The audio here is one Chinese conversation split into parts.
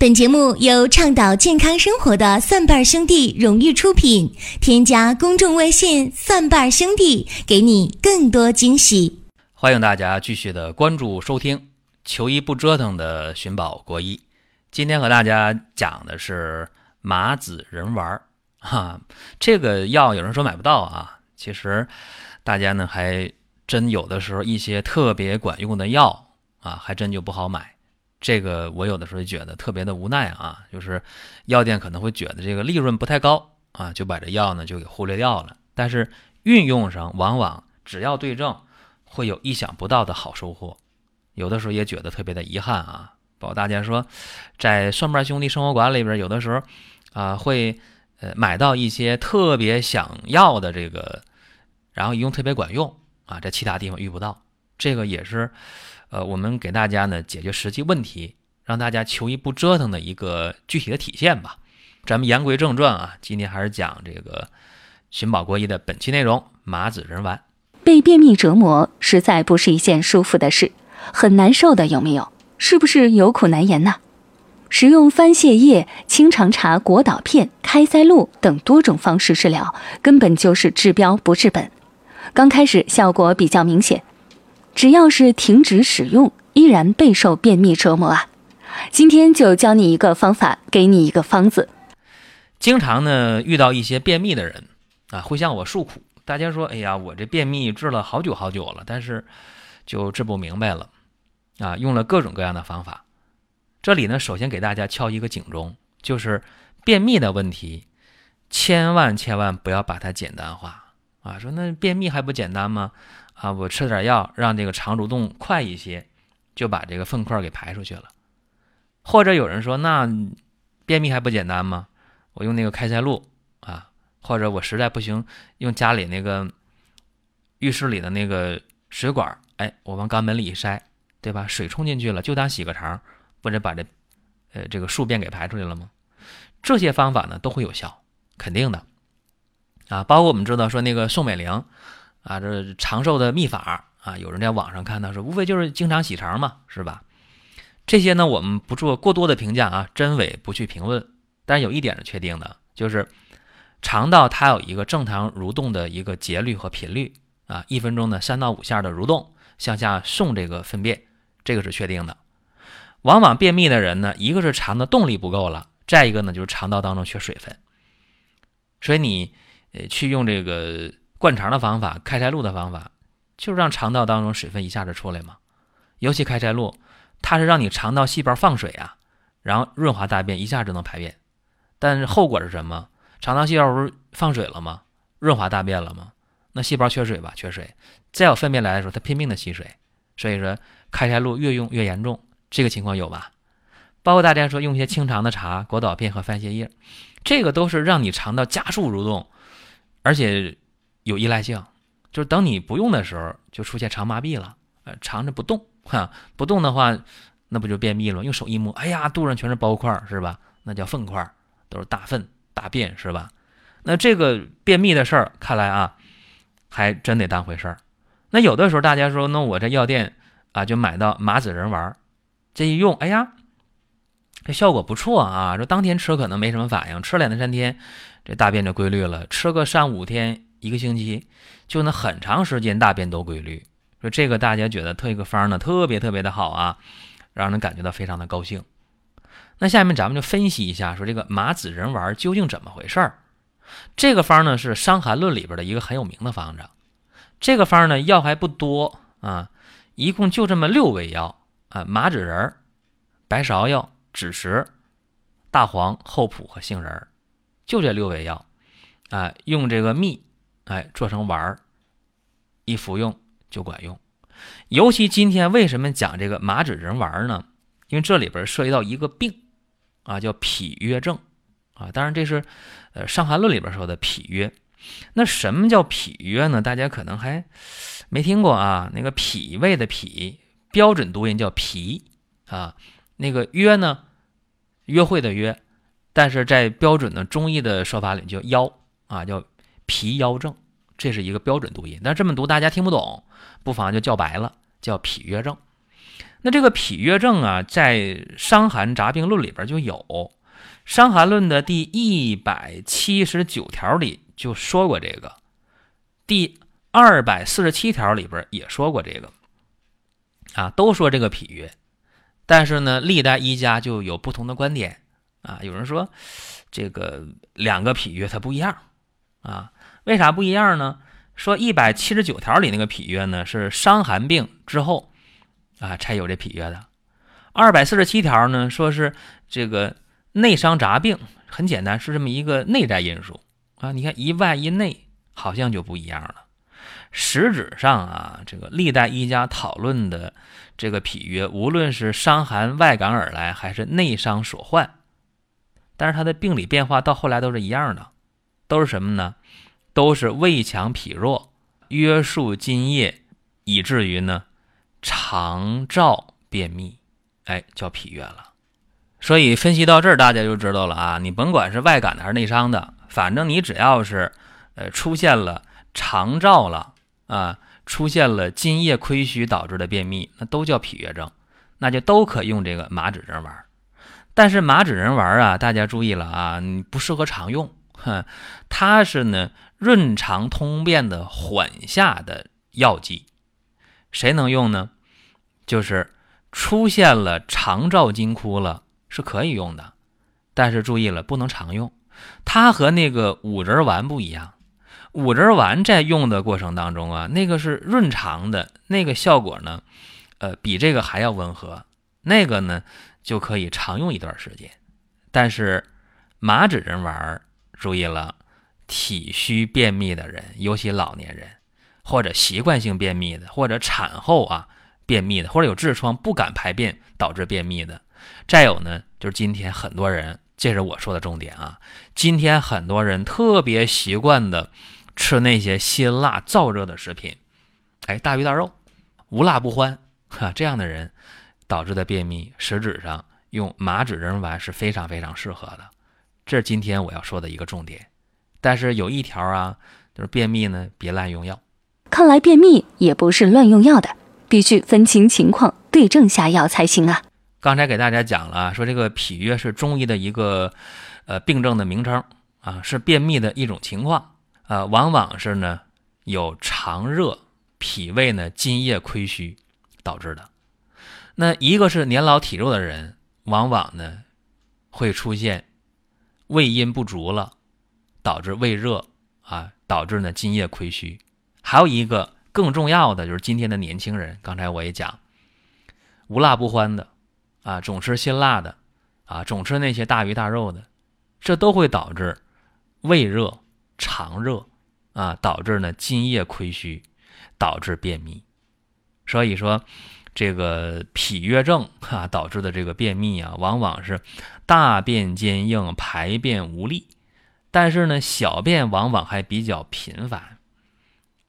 本节目由倡导健康生活的蒜瓣兄弟荣誉出品。添加公众微信“蒜瓣兄弟”，给你更多惊喜。欢迎大家继续的关注收听“求医不折腾”的寻宝国医。今天和大家讲的是麻子仁丸儿哈，这个药有人说买不到啊，其实大家呢还真有的时候一些特别管用的药啊，还真就不好买。这个我有的时候觉得特别的无奈啊，就是药店可能会觉得这个利润不太高啊，就把这药呢就给忽略掉了。但是运用上往往只要对症，会有意想不到的好收获。有的时候也觉得特别的遗憾啊。包括大家说，在蒜瓣兄弟生活馆里边，有的时候啊会呃买到一些特别想要的这个，然后一用特别管用啊，在其他地方遇不到。这个也是。呃，我们给大家呢解决实际问题，让大家求医不折腾的一个具体的体现吧。咱们言归正传啊，今天还是讲这个寻宝国医的本期内容——麻子仁丸。被便秘折磨，实在不是一件舒服的事，很难受的，有没有？是不是有苦难言呢？使用番泻叶、清肠茶、果导片、开塞露等多种方式治疗，根本就是治标不治本。刚开始效果比较明显。只要是停止使用，依然备受便秘折磨啊！今天就教你一个方法，给你一个方子。经常呢遇到一些便秘的人啊，会向我诉苦。大家说：“哎呀，我这便秘治了好久好久了，但是就治不明白了啊！”用了各种各样的方法。这里呢，首先给大家敲一个警钟，就是便秘的问题，千万千万不要把它简单化啊！说那便秘还不简单吗？啊，我吃点药，让这个肠蠕动快一些，就把这个粪块给排出去了。或者有人说，那便秘还不简单吗？我用那个开塞露啊，或者我实在不行，用家里那个浴室里的那个水管，哎，我往肛门里一塞，对吧？水冲进去了，就当洗个肠，不就把这呃这个宿便给排出去了吗？这些方法呢都会有效，肯定的啊。包括我们知道说那个宋美龄。啊，这长寿的秘法啊，有人在网上看到说，无非就是经常洗肠嘛，是吧？这些呢，我们不做过多的评价啊，真伪不去评论。但是有一点是确定的，就是肠道它有一个正常蠕动的一个节律和频率啊，一分钟呢三到五下的蠕动向下送这个粪便，这个是确定的。往往便秘的人呢，一个是肠的动力不够了，再一个呢就是肠道当中缺水分，所以你呃去用这个。灌肠的方法，开塞露的方法，就是让肠道当中水分一下子出来嘛。尤其开塞露，它是让你肠道细胞放水啊，然后润滑大便，一下就能排便。但是后果是什么？肠道细胞不是放水了吗？润滑大便了吗？那细胞缺水吧，缺水。再有粪便来的时候，它拼命的吸水。所以说，开塞露越用越严重，这个情况有吧？包括大家说用一些清肠的茶、果导片和番泻叶，这个都是让你肠道加速蠕动，而且。有依赖性，就是等你不用的时候，就出现肠麻痹了，呃，肠着不动，哈，不动的话，那不就便秘了？用手一摸，哎呀，肚上全是包块，是吧？那叫粪块，都是大粪大便，是吧？那这个便秘的事儿，看来啊，还真得当回事儿。那有的时候大家说，那我这药店啊，就买到麻子仁丸，这一用，哎呀，这效果不错啊，说当天吃可能没什么反应，吃两天三天，这大便就规律了，吃个三五天。一个星期就能很长时间大便都规律，说这个大家觉得特一个方呢特别特别的好啊，让人感觉到非常的高兴。那下面咱们就分析一下，说这个麻子仁丸究竟怎么回事儿？这个方呢是《伤寒论》里边的一个很有名的方子。这个方呢药还不多啊，一共就这么六味药啊：麻子仁、白芍药、枳实、大黄、厚朴和杏仁，就这六味药啊，用这个蜜。哎，做成丸儿，一服用就管用。尤其今天为什么讲这个麻子仁丸呢？因为这里边涉及到一个病啊，叫脾约症啊。当然这是呃《伤寒论》里边说的脾约。那什么叫脾约呢？大家可能还没听过啊。那个脾胃的脾，标准读音叫脾啊。那个约呢，约会的约，但是在标准的中医的说法里叫腰啊，叫。脾腰症，这是一个标准读音，但这么读大家听不懂，不妨就叫白了，叫脾约症。那这个脾约症啊，在《伤寒杂病论》里边就有，《伤寒论》的第一百七十九条里就说过这个，第二百四十七条里边也说过这个，啊，都说这个脾约，但是呢，历代医家就有不同的观点啊。有人说，这个两个脾约它不一样啊，为啥不一样呢？说一百七十九条里那个脾约呢，是伤寒病之后。啊，才有这脾约的。二百四十七条呢，说是这个内伤杂病，很简单，是这么一个内在因素啊。你看一外一内，好像就不一样了。实质上啊，这个历代医家讨论的这个脾约，无论是伤寒外感而来，还是内伤所患，但是它的病理变化到后来都是一样的，都是什么呢？都是胃强脾弱，约束津液，以至于呢。肠燥便秘，哎，叫脾约了。所以分析到这儿，大家就知道了啊。你甭管是外感的还是内伤的，反正你只要是呃出现了肠燥了啊，出现了津液亏虚导致的便秘，那都叫脾约症，那就都可用这个麻子仁丸。但是麻子仁丸啊，大家注意了啊，你不适合常用，哼，它是呢润肠通便的缓下的药剂。谁能用呢？就是出现了肠燥金枯了，是可以用的，但是注意了，不能常用。它和那个五仁丸不一样，五仁丸在用的过程当中啊，那个是润肠的，那个效果呢，呃，比这个还要温和，那个呢就可以常用一段时间。但是麻子仁丸，注意了，体虚便秘的人，尤其老年人。或者习惯性便秘的，或者产后啊便秘的，或者有痔疮不敢排便导致便秘的，再有呢，就是今天很多人，这是我说的重点啊。今天很多人特别习惯的吃那些辛辣燥热的食品，哎，大鱼大肉，无辣不欢，哈，这样的人导致的便秘，实质上用麻子仁丸是非常非常适合的。这是今天我要说的一个重点。但是有一条啊，就是便秘呢，别滥用药。看来便秘也不是乱用药的，必须分清情况，对症下药才行啊。刚才给大家讲了，说这个脾约是中医的一个呃病症的名称啊，是便秘的一种情况啊，往往是呢有肠热、脾胃呢津液亏虚导致的。那一个是年老体弱的人，往往呢会出现胃阴不足了，导致胃热啊，导致呢津液亏虚。还有一个更重要的就是今天的年轻人，刚才我也讲，无辣不欢的，啊，总吃辛辣的，啊，总吃那些大鱼大肉的，这都会导致胃热、肠热，啊，导致呢津液亏虚，导致便秘。所以说，这个脾约症啊导致的这个便秘啊，往往是大便坚硬、排便无力，但是呢，小便往往还比较频繁。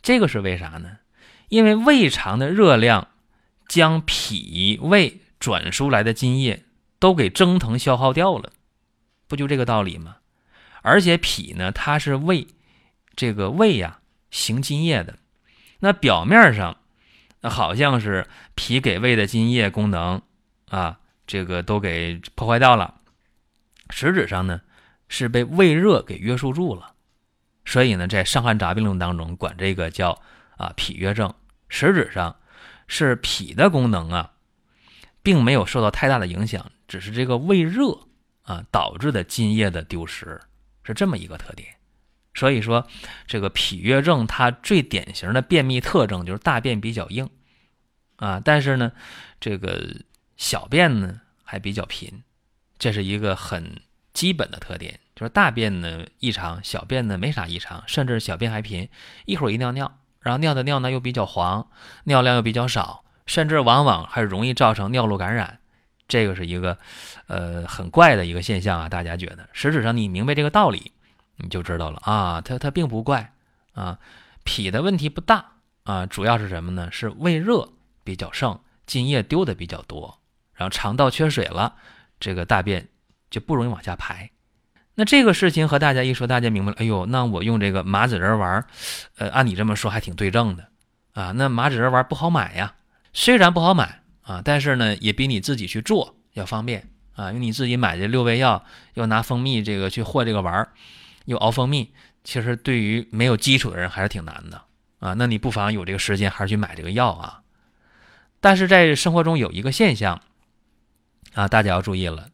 这个是为啥呢？因为胃肠的热量将脾胃转输来的津液都给蒸腾消耗掉了，不就这个道理吗？而且脾呢，它是胃这个胃呀行津液的，那表面上那好像是脾给胃的津液功能啊，这个都给破坏掉了，实质上呢是被胃热给约束住了。所以呢，在《伤寒杂病论》当中，管这个叫啊脾约症，实质上是脾的功能啊，并没有受到太大的影响，只是这个胃热啊导致的津液的丢失，是这么一个特点。所以说，这个脾约症它最典型的便秘特征就是大便比较硬啊，但是呢，这个小便呢还比较频，这是一个很基本的特点。就是大便呢异常，小便呢没啥异常，甚至小便还频，一会儿一尿尿，然后尿的尿呢又比较黄，尿量又比较少，甚至往往还容易造成尿路感染，这个是一个呃很怪的一个现象啊。大家觉得，实质上你明白这个道理，你就知道了啊，它它并不怪啊，脾的问题不大啊，主要是什么呢？是胃热比较盛，津液丢的比较多，然后肠道缺水了，这个大便就不容易往下排。那这个事情和大家一说，大家明白了。哎呦，那我用这个麻子仁丸，呃，按你这么说还挺对症的啊。那麻子仁丸不好买呀，虽然不好买啊，但是呢，也比你自己去做要方便啊，因为你自己买这六味药，又拿蜂蜜这个去和这个丸儿，又熬蜂蜜，其实对于没有基础的人还是挺难的啊。那你不妨有这个时间，还是去买这个药啊。但是在生活中有一个现象啊，大家要注意了，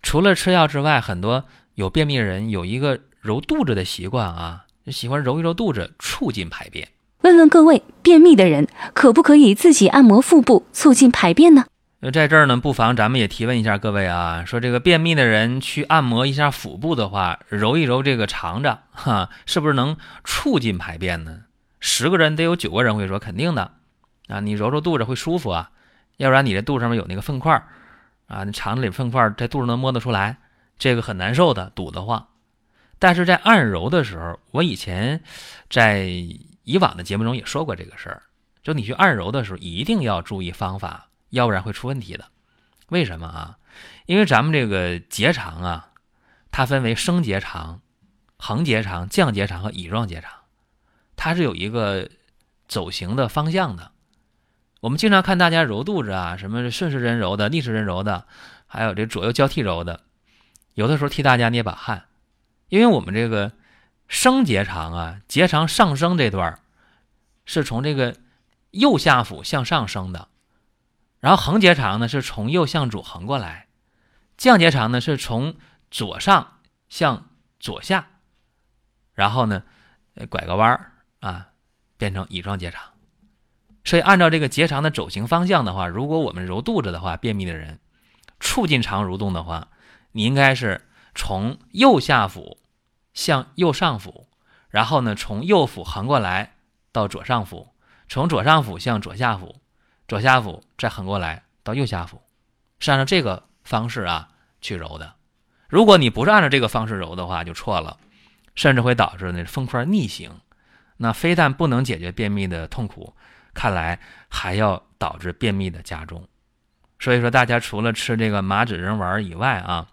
除了吃药之外，很多有便秘的人有一个揉肚子的习惯啊，就喜欢揉一揉肚子，促进排便。问问各位，便秘的人可不可以自己按摩腹部，促进排便呢？那在这儿呢，不妨咱们也提问一下各位啊，说这个便秘的人去按摩一下腹部的话，揉一揉这个肠子，哈，是不是能促进排便呢？十个人得有九个人会说肯定的。啊，你揉揉肚子会舒服啊，要不然你这肚上面有那个粪块儿啊，你肠子里粪块儿在肚子能摸得出来，这个很难受的，堵得慌。但是在按揉的时候，我以前在以往的节目中也说过这个事儿，就你去按揉的时候一定要注意方法，要不然会出问题的。为什么啊？因为咱们这个结肠啊，它分为升结肠、横结肠、降结肠和乙状结肠，它是有一个走形的方向的。我们经常看大家揉肚子啊，什么顺时针揉的、逆时针揉的，还有这左右交替揉的，有的时候替大家捏把汗，因为我们这个升结肠啊，结肠上升这段是从这个右下腹向上升的，然后横结肠呢是从右向左横过来，降结肠呢是从左上向左下，然后呢拐个弯儿啊，变成乙状结肠。所以，按照这个结肠的走行方向的话，如果我们揉肚子的话，便秘的人促进肠蠕动的话，你应该是从右下腹向右上腹，然后呢，从右腹横过来到左上腹，从左上腹向左下腹，左下腹再横过来到右下腹，是按照这个方式啊去揉的。如果你不是按照这个方式揉的话，就错了，甚至会导致那风块逆行，那非但不能解决便秘的痛苦。看来还要导致便秘的加重，所以说大家除了吃这个麻子仁丸以外啊，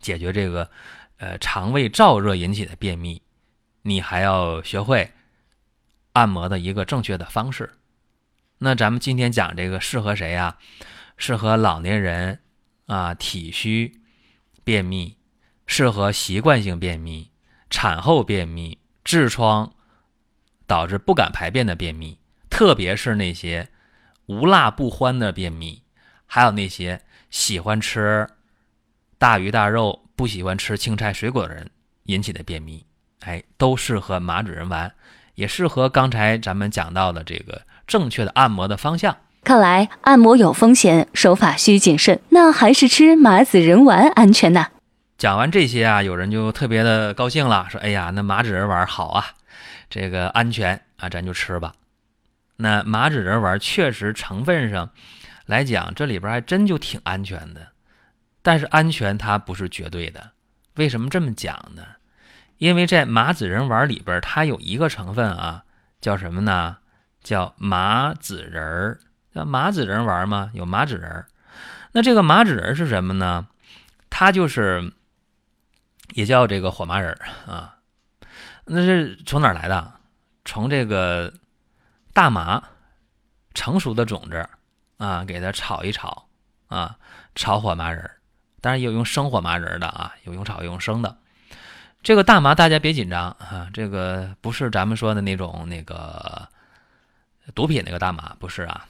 解决这个呃肠胃燥热引起的便秘，你还要学会按摩的一个正确的方式。那咱们今天讲这个适合谁呀？适合老年人啊，体虚便秘，适合习惯性便秘、产后便秘、痔疮导致不敢排便的便秘。特别是那些无辣不欢的便秘，还有那些喜欢吃大鱼大肉、不喜欢吃青菜水果的人引起的便秘，哎，都适合麻子仁丸，也适合刚才咱们讲到的这个正确的按摩的方向。看来按摩有风险，手法需谨慎，那还是吃麻子仁丸安全呢？讲完这些啊，有人就特别的高兴了，说：“哎呀，那麻子仁丸好啊，这个安全啊，咱就吃吧。”那麻子仁丸确实成分上来讲，这里边还真就挺安全的，但是安全它不是绝对的。为什么这么讲呢？因为在麻子仁丸里边，它有一个成分啊，叫什么呢？叫麻子仁儿。叫麻子仁丸吗？有麻子仁儿。那这个麻子仁是什么呢？它就是也叫这个火麻仁儿啊。那是从哪来的？从这个。大麻成熟的种子啊，给它炒一炒啊，炒火麻仁儿，当然也有用生火麻仁的啊，有用炒用生的。这个大麻大家别紧张啊，这个不是咱们说的那种那个毒品那个大麻，不是啊。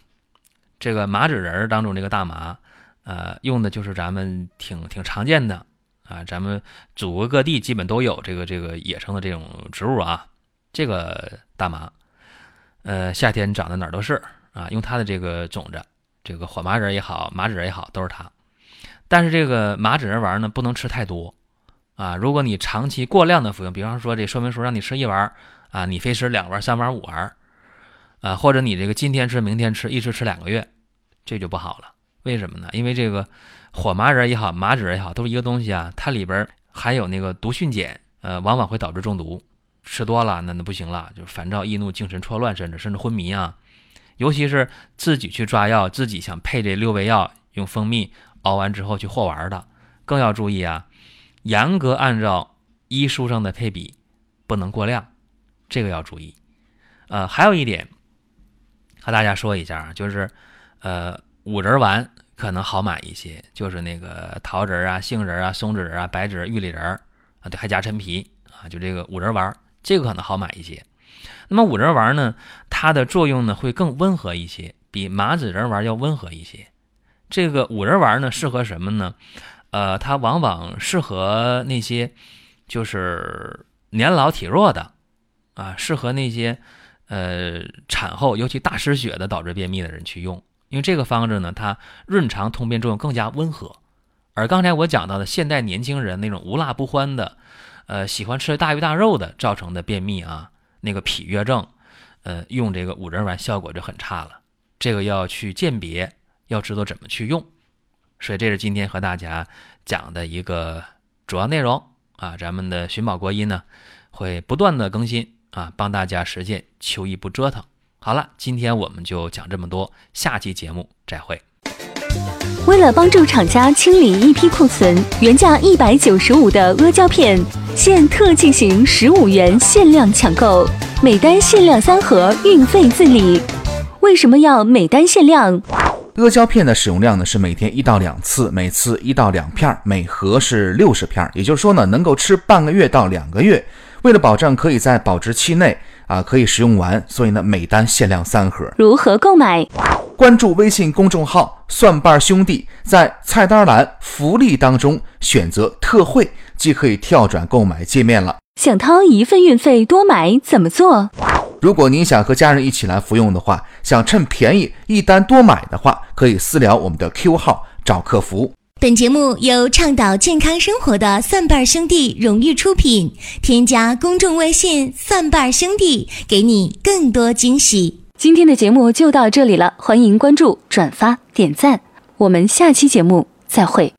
这个麻纸仁儿当中这个大麻，呃，用的就是咱们挺挺常见的啊，咱们祖国各地基本都有这个这个野生的这种植物啊，这个大麻。呃，夏天长的哪儿都是啊，用它的这个种子，这个火麻仁也好，麻子仁也好，都是它。但是这个麻子仁丸呢，不能吃太多啊。如果你长期过量的服用，比方说这说明书让你吃一丸啊，你非吃两丸、三丸、五丸啊，或者你这个今天吃明天吃，一直吃两个月，这就不好了。为什么呢？因为这个火麻仁也好，麻子仁也好，都是一个东西啊，它里边含有那个毒蕈碱，呃，往往会导致中毒。吃多了，那那不行了，就烦躁易怒、精神错乱，甚至甚至昏迷啊！尤其是自己去抓药，自己想配这六味药，用蜂蜜熬完之后去和丸的，更要注意啊！严格按照医书上的配比，不能过量，这个要注意。呃，还有一点和大家说一下啊，就是呃，五仁丸可能好买一些，就是那个桃仁啊、杏仁啊、松子仁啊、白芷、玉里仁啊，对，还加陈皮啊，就这个五仁丸，这个可能好买一些。那么五仁丸呢，它的作用呢会更温和一些，比麻子仁丸要温和一些。这个五仁丸呢适合什么呢？呃，它往往适合那些就是年老体弱的啊，适合那些呃产后尤其大失血的导致便秘的人去用，因为这个方子呢，它润肠通便作用更加温和。而刚才我讲到的现代年轻人那种无辣不欢的，呃，喜欢吃大鱼大肉的造成的便秘啊，那个脾约症，呃，用这个五仁丸效果就很差了。这个要去鉴别，要知道怎么去用。所以这是今天和大家讲的一个主要内容啊，咱们的寻宝国医呢会不断的更新啊，帮大家实现求医不折腾。好了，今天我们就讲这么多，下期节目再会。为了帮助厂家清理一批库存，原价一百九十五的阿胶片现特进行十五元限量抢购，每单限量三盒，运费自理。为什么要每单限量？阿胶片的使用量呢是每天一到两次，每次一到两片，每盒是六十片，也就是说呢能够吃半个月到两个月。为了保证可以在保质期内啊可以使用完，所以呢每单限量三盒。如何购买？关注微信公众号“蒜瓣兄弟”，在菜单栏福利当中选择特惠，即可以跳转购买界面了。想掏一份运费多买怎么做？如果您想和家人一起来服用的话，想趁便宜一单多买的话，可以私聊我们的 Q 号找客服。本节目由倡导健康生活的蒜瓣兄弟荣誉出品，添加公众微信“蒜瓣兄弟”，给你更多惊喜。今天的节目就到这里了，欢迎关注、转发、点赞，我们下期节目再会。